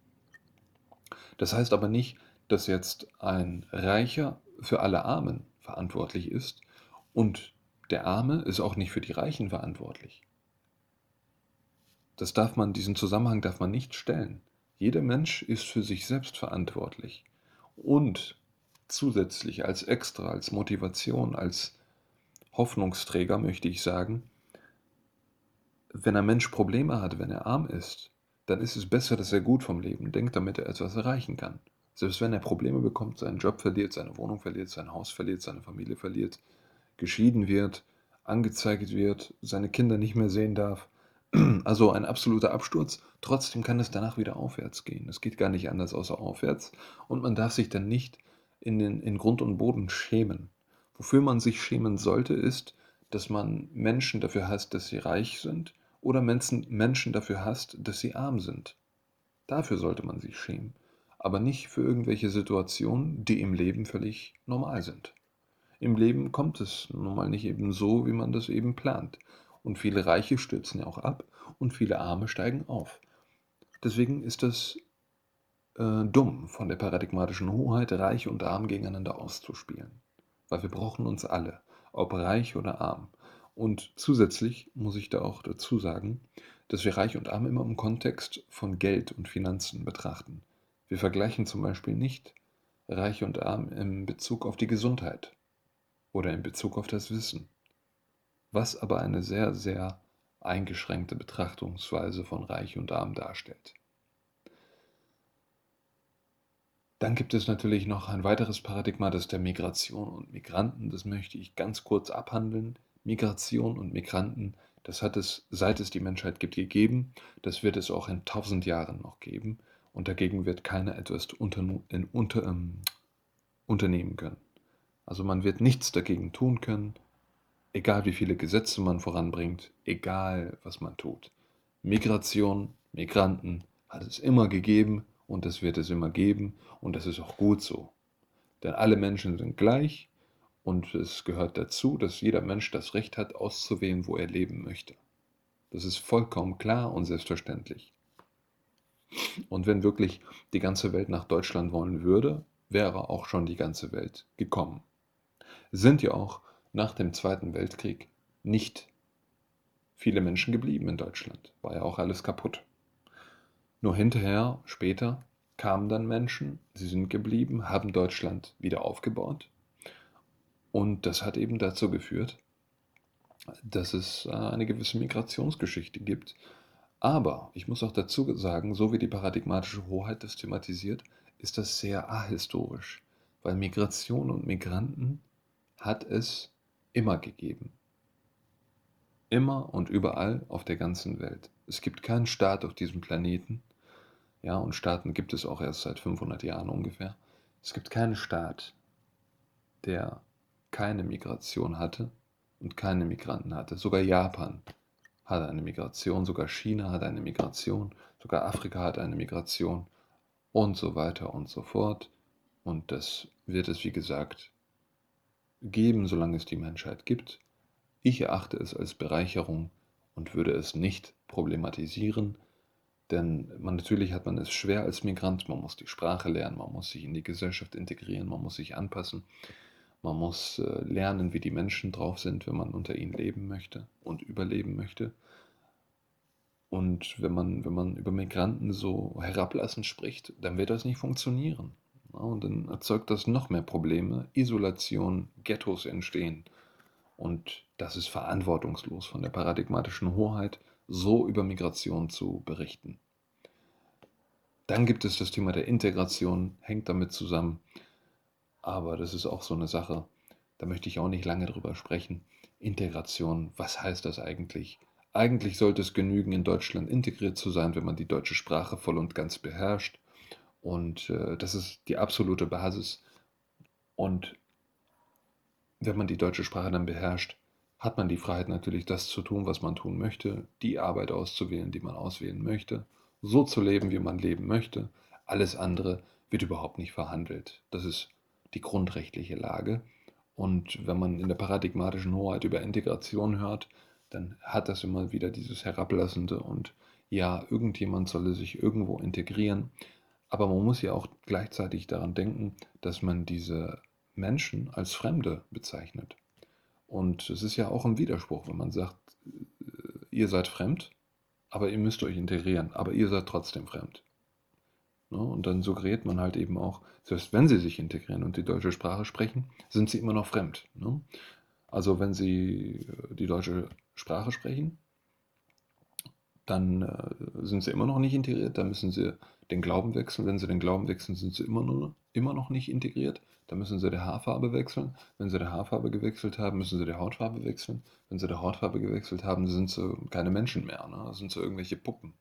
Das heißt aber nicht, dass jetzt ein Reicher für alle Armen verantwortlich ist und der Arme ist auch nicht für die Reichen verantwortlich. Das darf man, diesen Zusammenhang darf man nicht stellen. Jeder Mensch ist für sich selbst verantwortlich. Und zusätzlich als Extra, als Motivation, als Hoffnungsträger möchte ich sagen, wenn ein Mensch Probleme hat, wenn er arm ist, dann ist es besser, dass er gut vom Leben denkt, damit er etwas erreichen kann. Selbst wenn er Probleme bekommt, seinen Job verliert, seine Wohnung verliert, sein Haus verliert, seine Familie verliert, geschieden wird, angezeigt wird, seine Kinder nicht mehr sehen darf, Also ein absoluter Absturz, trotzdem kann es danach wieder aufwärts gehen. Es geht gar nicht anders außer aufwärts und man darf sich dann nicht in den in Grund und Boden schämen. Wofür man sich schämen sollte, ist, dass man Menschen dafür hasst, dass sie reich sind oder Menschen dafür hasst, dass sie arm sind. Dafür sollte man sich schämen, aber nicht für irgendwelche Situationen, die im Leben völlig normal sind. Im Leben kommt es nun mal nicht eben so, wie man das eben plant. Und viele Reiche stürzen ja auch ab und viele Arme steigen auf. Deswegen ist das äh, dumm, von der paradigmatischen Hoheit reich und arm gegeneinander auszuspielen. Weil wir brauchen uns alle, ob reich oder arm. Und zusätzlich muss ich da auch dazu sagen, dass wir reich und arm immer im Kontext von Geld und Finanzen betrachten. Wir vergleichen zum Beispiel nicht reich und arm in Bezug auf die Gesundheit oder in Bezug auf das Wissen was aber eine sehr, sehr eingeschränkte Betrachtungsweise von Reich und Arm darstellt. Dann gibt es natürlich noch ein weiteres Paradigma, das der Migration und Migranten. Das möchte ich ganz kurz abhandeln. Migration und Migranten, das hat es, seit es die Menschheit gibt, gegeben. Das wird es auch in tausend Jahren noch geben. Und dagegen wird keiner etwas unter, in, unter, ähm, unternehmen können. Also man wird nichts dagegen tun können, egal wie viele Gesetze man voranbringt, egal was man tut. Migration, Migranten hat es immer gegeben und es wird es immer geben und das ist auch gut so. Denn alle Menschen sind gleich und es gehört dazu, dass jeder Mensch das Recht hat, auszuwählen, wo er leben möchte. Das ist vollkommen klar und selbstverständlich. Und wenn wirklich die ganze Welt nach Deutschland wollen würde, wäre auch schon die ganze Welt gekommen. Sind ja auch nach dem Zweiten Weltkrieg nicht viele Menschen geblieben in Deutschland. War ja auch alles kaputt. Nur hinterher, später, kamen dann Menschen, sie sind geblieben, haben Deutschland wieder aufgebaut. Und das hat eben dazu geführt, dass es äh, eine gewisse Migrationsgeschichte gibt. Aber ich muss auch dazu sagen, so wie die paradigmatische Hoheit das thematisiert, ist das sehr ahistorisch, weil Migration und Migranten hat es immer gegeben. Immer und überall auf der ganzen Welt. Es gibt keinen Staat auf diesem Planeten, ja, und Staaten gibt es auch erst seit 500 Jahren ungefähr. Es gibt keinen Staat, der keine Migration hatte und keine Migranten hatte. Sogar Japan hat eine Migration, sogar China hat eine Migration, sogar Afrika hat eine Migration und so weiter und so fort. Und das wird es, wie gesagt, geben, solange es die Menschheit gibt. Ich erachte es als Bereicherung und würde es nicht problematisieren, denn man, natürlich hat man es schwer als Migrant, man muss die Sprache lernen, man muss sich in die Gesellschaft integrieren, man muss sich anpassen, man muss äh, lernen, wie die Menschen drauf sind, wenn man unter ihnen leben möchte und überleben möchte. Und wenn man, wenn man über Migranten so herablassend spricht, dann wird das nicht funktionieren. Und dann erzeugt das noch mehr Probleme, Isolation, Ghettos entstehen. Und das ist verantwortungslos von der paradigmatischen Hoheit, so über Migration zu berichten. Dann gibt es das Thema der Integration, hängt damit zusammen. Aber das ist auch so eine Sache, da möchte ich auch nicht lange drüber sprechen. Integration, was heißt das eigentlich? Eigentlich sollte es genügen, in Deutschland integriert zu sein, wenn man die deutsche Sprache voll und ganz beherrscht. Und äh, das ist die absolute Basis. Und wenn man die deutsche Sprache dann beherrscht, hat man die Freiheit natürlich, das zu tun, was man tun möchte, die Arbeit auszuwählen, die man auswählen möchte, so zu leben, wie man leben möchte. Alles andere wird überhaupt nicht verhandelt. Das ist die grundrechtliche Lage. Und wenn man in der paradigmatischen Hoheit über Integration hört, dann hat das immer wieder dieses Herablassende und ja, irgendjemand solle sich irgendwo integrieren. Aber man muss ja auch gleichzeitig daran denken, dass man diese Menschen als Fremde bezeichnet. Und es ist ja auch ein Widerspruch, wenn man sagt, äh, ihr seid fremd, aber ihr müsst euch integrieren, aber ihr seid trotzdem fremd. Ne? Und dann suggeriert man halt eben auch, selbst wenn sie sich integrieren und die deutsche Sprache sprechen, sind sie immer noch fremd. Ne? Also wenn sie äh, die deutsche Sprache sprechen, dann äh, sind sie immer noch nicht integriert, dann müssen sie den Glauben wechseln. Wenn sie den Glauben wechseln, sind sie immer, nur, immer noch nicht integriert. Dann müssen sie die Haarfarbe wechseln. Wenn sie die Haarfarbe gewechselt haben, müssen sie die Hautfarbe wechseln. Wenn sie die Hautfarbe gewechselt haben, sind sie keine Menschen mehr. Ne? Sind so irgendwelche Puppen.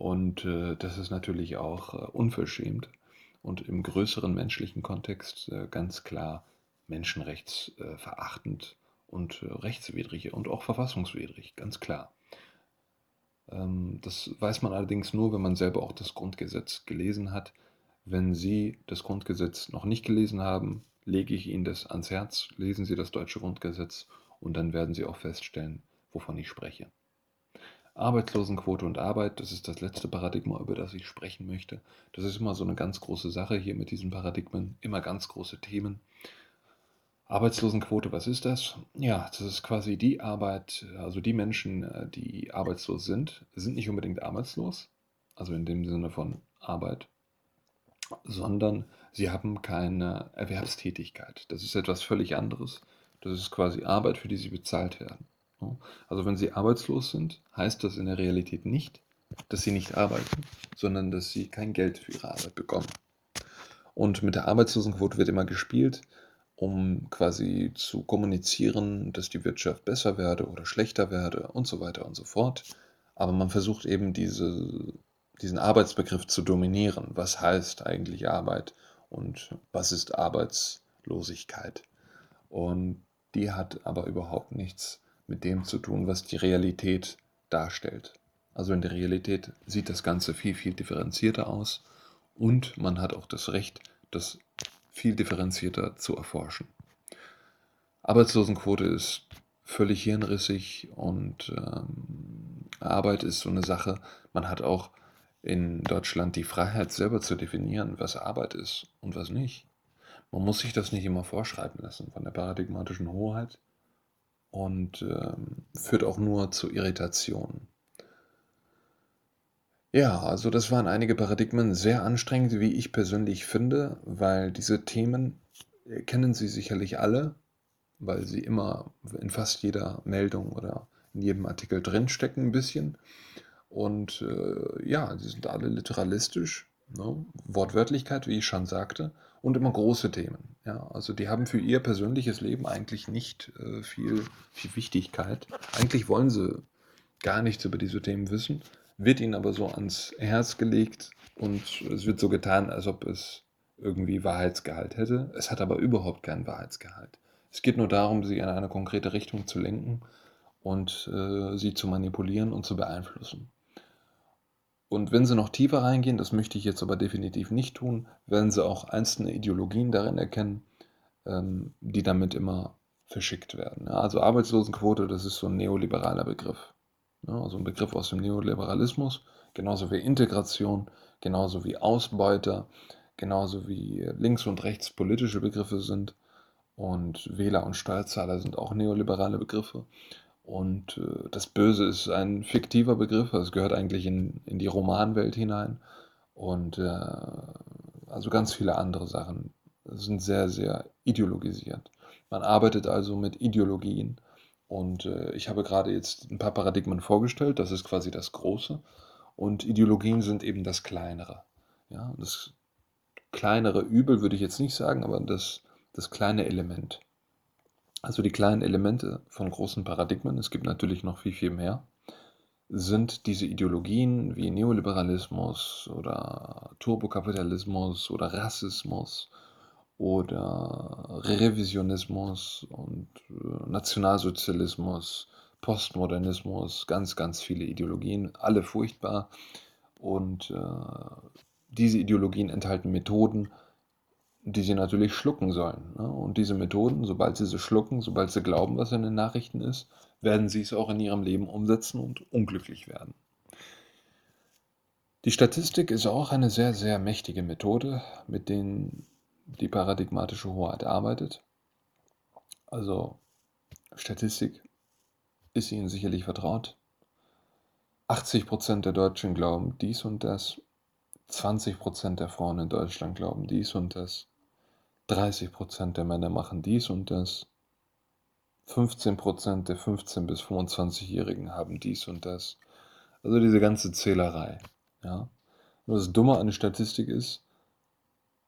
Und äh, das ist natürlich auch äh, unverschämt und im größeren menschlichen Kontext äh, ganz klar menschenrechtsverachtend und äh, rechtswidrig und auch verfassungswidrig, ganz klar. Ähm, das weiß man allerdings nur, wenn man selber auch das Grundgesetz gelesen hat. Wenn Sie das Grundgesetz noch nicht gelesen haben, lege ich Ihnen das ans Herz. Lesen Sie das deutsche Grundgesetz und dann werden Sie auch feststellen, wovon ich spreche. Arbeitslosenquote und Arbeit, das ist das letzte Paradigma, über das ich sprechen möchte. Das ist immer so eine ganz große Sache hier mit diesen Paradigmen, immer ganz große Themen. Arbeitslosenquote, was ist das? Ja, das ist quasi die Arbeit, also die Menschen, äh, die arbeitslos sind, sind nicht unbedingt arbeitslos, also in dem Sinne von Arbeit, sondern sie haben keine Erwerbstätigkeit. Das ist etwas völlig anderes. Das ist quasi Arbeit, für die sie bezahlt werden. Also wenn sie arbeitslos sind, heißt das in der Realität nicht, dass sie nicht arbeiten, sondern dass sie kein Geld für ihre Arbeit bekommen. Und mit der Arbeitslosenquote wird immer gespielt, um quasi zu kommunizieren, dass die Wirtschaft besser werde oder schlechter werde und so weiter und so fort. Aber man versucht eben diese, diesen Arbeitsbegriff zu dominieren. Was heißt eigentlich Arbeit und was ist Arbeitslosigkeit? Und die hat aber überhaupt nichts mit dem zu tun, was die Realität darstellt. Also in der Realität sieht das Ganze viel, viel differenzierter aus und man hat auch das Recht, das viel differenzierter zu erforschen. Arbeitslosenquote ist völlig hirnrissig und ähm, Arbeit ist so eine Sache. Man hat auch in Deutschland die Freiheit selber zu definieren, was Arbeit ist und was nicht. Man muss sich das nicht immer vorschreiben lassen von der paradigmatischen Hoheit und ähm, führt auch nur zu Irritationen. Ja, also das waren einige Paradigmen, sehr anstrengend, wie ich persönlich finde, weil diese Themen äh, kennen Sie sicherlich alle, weil sie immer in fast jeder Meldung oder in jedem Artikel drinstecken ein bisschen. Und äh, ja, sie sind alle literalistisch, ne? Wortwörtlichkeit, wie ich schon sagte, und immer große Themen. Ja, also die haben für ihr persönliches Leben eigentlich nicht äh, viel, viel Wichtigkeit. Eigentlich wollen sie gar nichts über diese Themen wissen, wird ihnen aber so ans Herz gelegt und es wird so getan, als ob es irgendwie Wahrheitsgehalt hätte. Es hat aber überhaupt keinen Wahrheitsgehalt. Es geht nur darum, sie in eine konkrete Richtung zu lenken und äh, sie zu manipulieren und zu beeinflussen. Und wenn Sie noch tiefer reingehen, das möchte ich jetzt aber definitiv nicht tun, werden Sie auch einzelne Ideologien darin erkennen, ähm, die damit immer verschickt werden. Also Arbeitslosenquote, das ist so ein neoliberaler Begriff. Also ein Begriff aus dem Neoliberalismus, genauso wie Integration, genauso wie Ausbeuter, genauso wie links und rechts politische Begriffe sind. Und Wähler und Steuerzahler sind auch neoliberale Begriffe. Und äh, das Böse ist ein fiktiver Begriff, es gehört eigentlich in, in die Romanwelt hinein. Und äh, also ganz viele andere Sachen sind sehr, sehr ideologisiert. Man arbeitet also mit Ideologien. Und äh, ich habe gerade jetzt ein paar Paradigmen vorgestellt, das ist quasi das Große. Und Ideologien sind eben das Kleinere. Ja, das kleinere Übel würde ich jetzt nicht sagen, aber das, das kleine Element. Also die kleinen Elemente von großen Paradigmen, es gibt natürlich noch viel, viel mehr, sind diese Ideologien wie Neoliberalismus oder Turbokapitalismus oder Rassismus oder Revisionismus und äh, Nationalsozialismus, Postmodernismus, ganz, ganz viele Ideologien, alle furchtbar. Und äh, diese Ideologien enthalten Methoden, die sie natürlich schlucken sollen. Ne? Und diese Methoden, sobald sie sie schlucken, sobald sie glauben, was in den Nachrichten ist, werden sie es auch in ihrem Leben umsetzen und unglücklich werden. Die Statistik ist auch eine sehr, sehr mächtige Methode, mit der die paradigmatische Hoheit arbeitet. Also Statistik ist Ihnen sicherlich vertraut. 80% der Deutschen glauben dies und das. 20% der Frauen in Deutschland glauben dies und das. 30% der Männer machen dies und das. 15% der 15- bis 25-Jährigen haben dies und das. Also diese ganze Zählerei. Ja? Und das Dumme an der Statistik ist,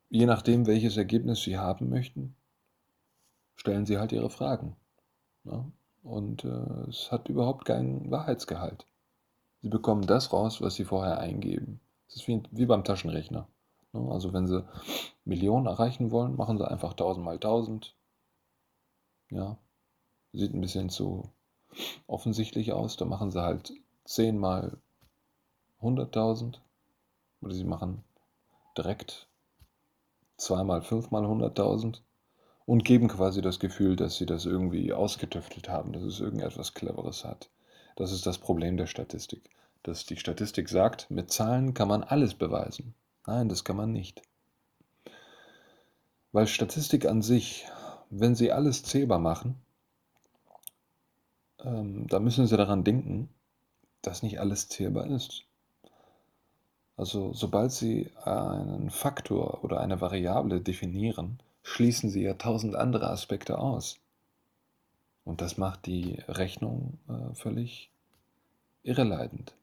je nachdem, welches Ergebnis Sie haben möchten, stellen Sie halt Ihre Fragen. Ja? Und äh, es hat überhaupt keinen Wahrheitsgehalt. Sie bekommen das raus, was Sie vorher eingeben. Es ist wie, wie beim Taschenrechner. Ne? Also wenn Sie Millionen erreichen wollen, machen Sie einfach 1000 mal 1000. Ja, sieht ein bisschen zu offensichtlich aus. Da machen Sie halt 10 mal 100.000. Oder Sie machen direkt 2 mal 5 mal 100.000 und geben quasi das Gefühl, dass sie das irgendwie ausgetüftelt haben, dass es irgendetwas Cleveres hat. Das ist das Problem der Statistik. Dass die Statistik sagt, mit Zahlen kann man alles beweisen. Nein, das kann man nicht. Weil Statistik an sich, wenn Sie alles zählbar machen, ähm, da müssen Sie daran denken, dass nicht alles zählbar ist. Also sobald Sie einen Faktor oder eine Variable definieren, schließen Sie ja tausend andere Aspekte aus. Und das macht die Rechnung äh, völlig irreleitend.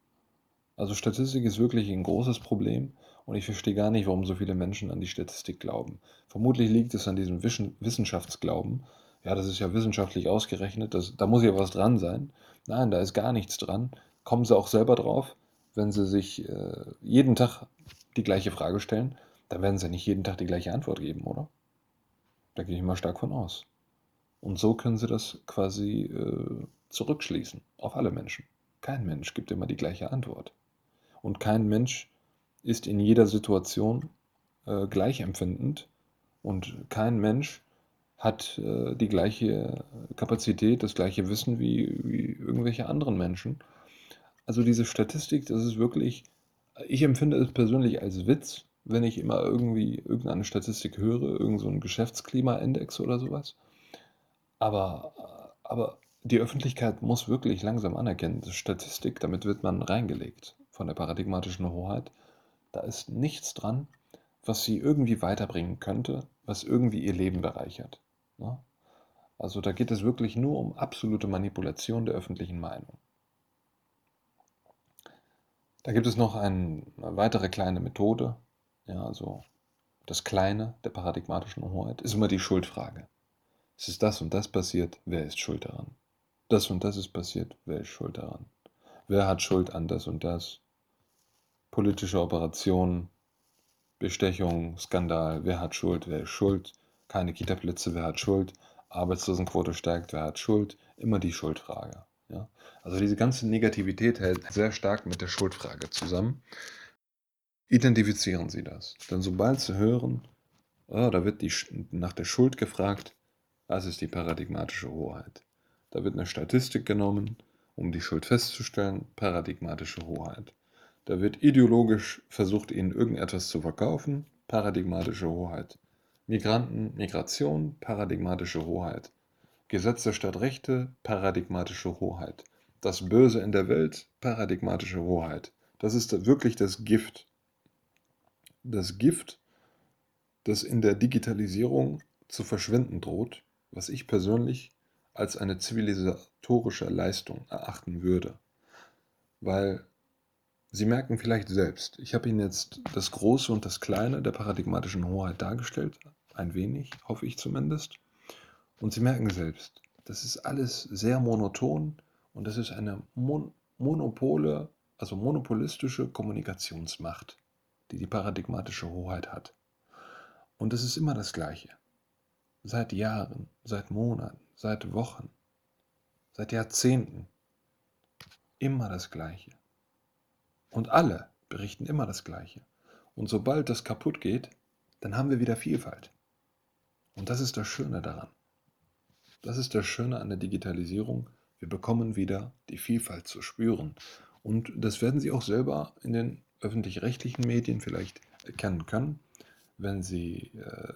Also Statistik ist wirklich ein großes Problem und ich verstehe gar nicht, warum so viele Menschen an die Statistik glauben. Vermutlich liegt es an diesem Wissenschaftsglauben. Ja, das ist ja wissenschaftlich ausgerechnet, das, da muss ja was dran sein. Nein, da ist gar nichts dran. Kommen Sie auch selber drauf, wenn Sie sich äh, jeden Tag die gleiche Frage stellen, dann werden Sie nicht jeden Tag die gleiche Antwort geben, oder? Da gehe ich mal stark von aus. Und so können Sie das quasi äh, zurückschließen auf alle Menschen. Kein Mensch gibt immer die gleiche Antwort. Und kein Mensch ist in jeder Situation äh, gleich und kein Mensch hat äh, die gleiche Kapazität, das gleiche Wissen wie, wie irgendwelche anderen Menschen. Also diese Statistik, das ist wirklich, ich empfinde es persönlich als Witz, wenn ich immer irgendwie irgendeine Statistik höre, irgendeinen so Geschäftsklimaindex oder sowas. Aber, aber die Öffentlichkeit muss wirklich langsam anerkennen, Statistik, damit wird man reingelegt von der paradigmatischen Hoheit. Da ist nichts dran, was sie irgendwie weiterbringen könnte, was irgendwie ihr Leben bereichert. Ne? Also da geht es wirklich nur um absolute Manipulation der öffentlichen Meinung. Da gibt es noch eine weitere kleine Methode, ja, also das Kleine der paradigmatischen Hoheit ist immer die Schuldfrage. Es ist das und das passiert, wer ist schuld daran? Das und das ist passiert, wer ist schuld daran? Wer hat Schuld an das und das? Politische Operationen, Bestechung, Skandal, wer hat Schuld, wer ist schuld? Keine Kitaplätze, wer hat Schuld? Arbeitslosenquote steigt, wer hat Schuld? Immer die Schuldfrage. Ja? Also diese ganze Negativität hält sehr stark mit der Schuldfrage zusammen. Identifizieren Sie das. Denn sobald Sie hören, oh, da wird die, nach der Schuld gefragt, das ist die paradigmatische Hoheit. Da wird eine Statistik genommen, um die Schuld festzustellen, paradigmatische Hoheit. Da wird ideologisch versucht, Ihnen irgendetwas zu verkaufen, paradigmatische Hoheit. Migranten, Migration, paradigmatische Hoheit. Gesetze statt Rechte, paradigmatische Hoheit. Das Böse in der Welt, paradigmatische Hoheit. Das ist wirklich das Gift das Gift, das in der Digitalisierung zu verschwinden droht, was ich persönlich als eine zivilisatorische Leistung erachten würde. Weil Sie merken vielleicht selbst, ich habe Ihnen jetzt das Große und das Kleine der paradigmatischen Hoheit dargestellt, ein wenig, hoffe ich zumindest. Und Sie merken selbst, das ist alles sehr monoton und das ist eine Mon Monopole, also monopolistische Kommunikationsmacht die die paradigmatische Hoheit hat. Und es ist immer das Gleiche. Seit Jahren, seit Monaten, seit Wochen, seit Jahrzehnten. Immer das Gleiche. Und alle berichten immer das Gleiche. Und sobald das kaputt geht, dann haben wir wieder Vielfalt. Und das ist das Schöne daran. Das ist das Schöne an der Digitalisierung. Wir bekommen wieder die Vielfalt zu spüren. Und das werden Sie auch selber in den öffentlich-rechtlichen Medien vielleicht erkennen können, wenn Sie äh,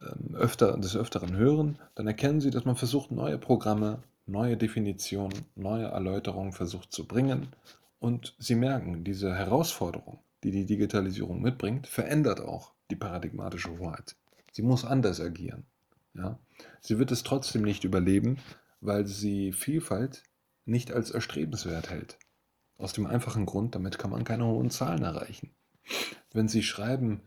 ähm, öfter, des Öfteren hören, dann erkennen Sie, dass man versucht, neue Programme, neue Definitionen, neue Erläuterungen versucht zu bringen. Und Sie merken, diese Herausforderung, die die Digitalisierung mitbringt, verändert auch die paradigmatische Hoheit. Sie muss anders agieren. Ja? Sie wird es trotzdem nicht überleben, weil sie Vielfalt nicht als erstrebenswert hält. Aus dem einfachen Grund, damit kann man keine hohen Zahlen erreichen. Wenn Sie schreiben,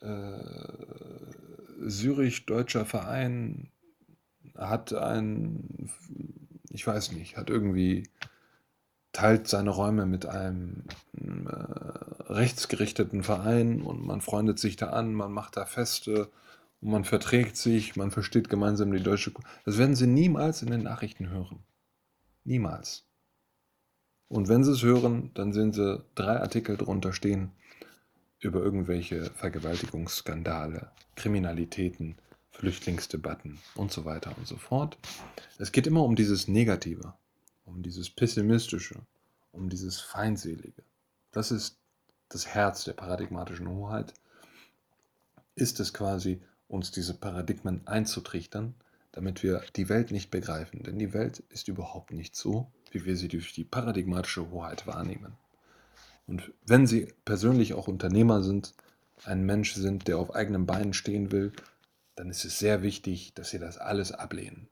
äh, Zürich-deutscher Verein hat ein, ich weiß nicht, hat irgendwie, teilt seine Räume mit einem äh, rechtsgerichteten Verein und man freundet sich da an, man macht da Feste und man verträgt sich, man versteht gemeinsam die deutsche Kultur. Das werden Sie niemals in den Nachrichten hören. Niemals. Und wenn Sie es hören, dann sehen Sie drei Artikel drunter stehen über irgendwelche Vergewaltigungsskandale, Kriminalitäten, Flüchtlingsdebatten und so weiter und so fort. Es geht immer um dieses Negative, um dieses Pessimistische, um dieses Feindselige. Das ist das Herz der paradigmatischen Hoheit. Ist es quasi, uns diese Paradigmen einzutrichtern, damit wir die Welt nicht begreifen. Denn die Welt ist überhaupt nicht so, wie wir sie durch die paradigmatische Hoheit wahrnehmen. Und wenn Sie persönlich auch Unternehmer sind, ein Mensch sind, der auf eigenen Beinen stehen will, dann ist es sehr wichtig, dass Sie das alles ablehnen.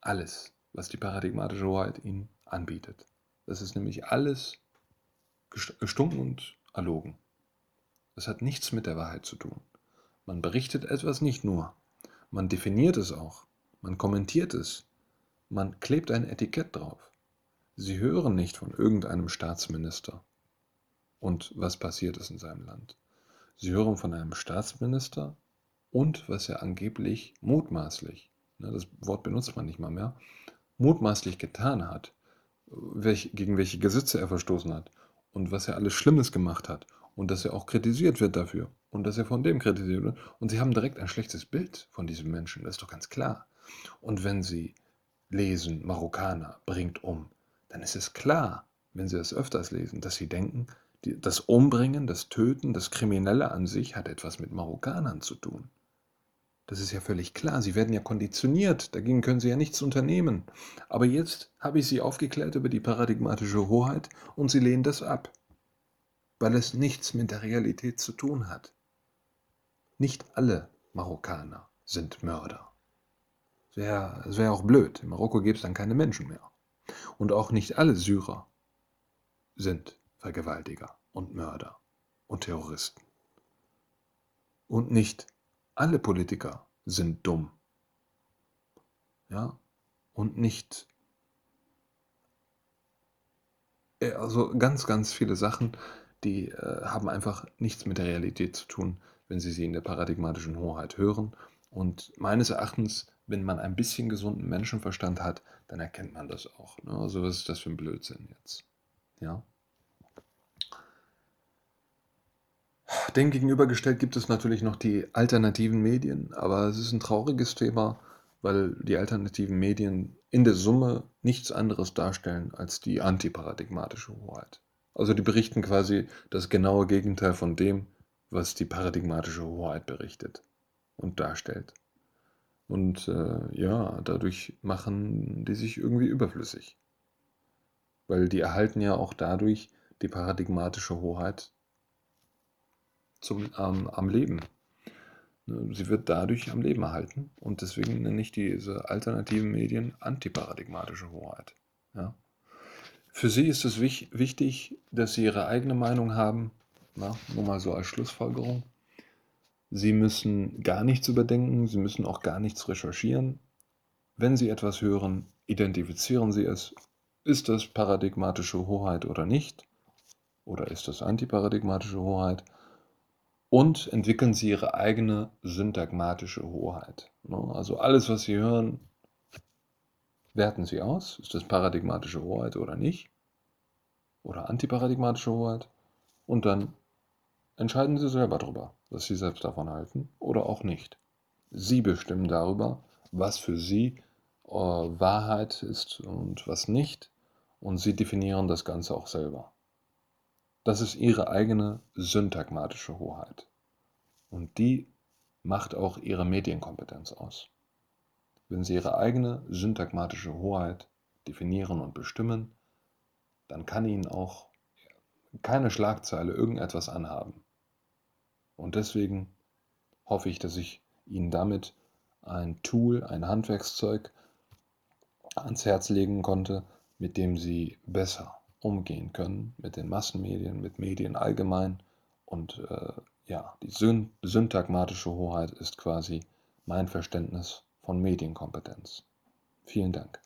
Alles, was die paradigmatische Hoheit Ihnen anbietet. Das ist nämlich alles gestunken und erlogen. Das hat nichts mit der Wahrheit zu tun. Man berichtet etwas nicht nur, man definiert es auch, man kommentiert es, man klebt ein Etikett drauf. Sie hören nicht von irgendeinem Staatsminister und was passiert ist in seinem Land. Sie hören von einem Staatsminister und was er angeblich mutmaßlich, ne, das Wort benutzt man nicht mal mehr, mutmaßlich getan hat, welch, gegen welche Gesetze er verstoßen hat und was er alles Schlimmes gemacht hat und dass er auch kritisiert wird dafür und dass er von dem kritisiert wird. Und sie haben direkt ein schlechtes Bild von diesem Menschen, das ist doch ganz klar. Und wenn sie lesen, Marokkaner bringt um, dann ist es klar, wenn sie das öfters lesen, dass sie denken, das Umbringen, das Töten, das Kriminelle an sich hat etwas mit Marokkanern zu tun. Das ist ja völlig klar. Sie werden ja konditioniert. Dagegen können Sie ja nichts unternehmen. Aber jetzt habe ich Sie aufgeklärt über die paradigmatische Hoheit und Sie lehnen das ab weil es nichts mit der Realität zu tun hat. Nicht alle Marokkaner sind Mörder. Es wäre wär auch blöd. In Marokko gäbe es dann keine Menschen mehr. Und auch nicht alle Syrer sind Vergewaltiger und Mörder und Terroristen. Und nicht alle Politiker sind dumm. Ja, und nicht äh, also ganz, ganz viele Sachen, die äh, haben einfach nichts mit der Realität zu tun, wenn Sie sie in der paradigmatischen Hoheit hören. Und meines Erachtens, wenn man ein bisschen gesunden Menschenverstand hat, dann erkennt man das auch. Ne? Also was ist das für ein Blödsinn jetzt? Ja. Dem gegenübergestellt gibt es natürlich noch die alternativen Medien, aber es ist ein trauriges Thema, weil die alternativen Medien in der Summe nichts anderes darstellen als die antiparadigmatische Hoheit. Also die berichten quasi das genaue Gegenteil von dem, was die paradigmatische Hoheit berichtet und darstellt. Und äh, ja, dadurch machen die sich irgendwie überflüssig. Weil die erhalten ja auch dadurch die paradigmatische Hoheit zum, ähm, am Leben. Ne, sie wird dadurch am Leben erhalten und deswegen nenne ich diese alternativen Medien antiparadigmatische Hoheit. Ja? Für sie ist es wichtig, dass sie ihre eigene Meinung haben, na, nur mal so als Schlussfolgerung. Sie müssen gar nichts überdenken, sie müssen auch gar nichts recherchieren. Wenn Sie etwas hören, identifizieren Sie es. Ist das paradigmatische Hoheit oder nicht? Oder ist das antiparadigmatische Hoheit? Und entwickeln Sie Ihre eigene syntagmatische Hoheit. Also alles, was Sie hören, werten Sie aus, ist das paradigmatische Hoheit oder nicht, oder antiparadigmatische Hoheit, und dann entscheiden Sie selber darüber, was Sie selbst davon halten oder auch nicht. Sie bestimmen darüber, was für Sie äh, Wahrheit ist und was nicht, und Sie definieren das Ganze auch selber. Das ist Ihre eigene syntagmatische Hoheit. Und die macht auch Ihre Medienkompetenz aus. Wenn Sie Ihre eigene syntagmatische Hoheit definieren und bestimmen, dann kann Ihnen auch keine Schlagzeile irgendetwas anhaben. Und deswegen hoffe ich, dass ich Ihnen damit ein Tool, ein Handwerkszeug ans Herz legen konnte, mit dem Sie besser umgehen können mit den Massenmedien, mit Medien allgemein. Und äh, ja, die syn syntagmatische Hoheit ist quasi mein Verständnis von Medienkompetenz. Vielen Dank.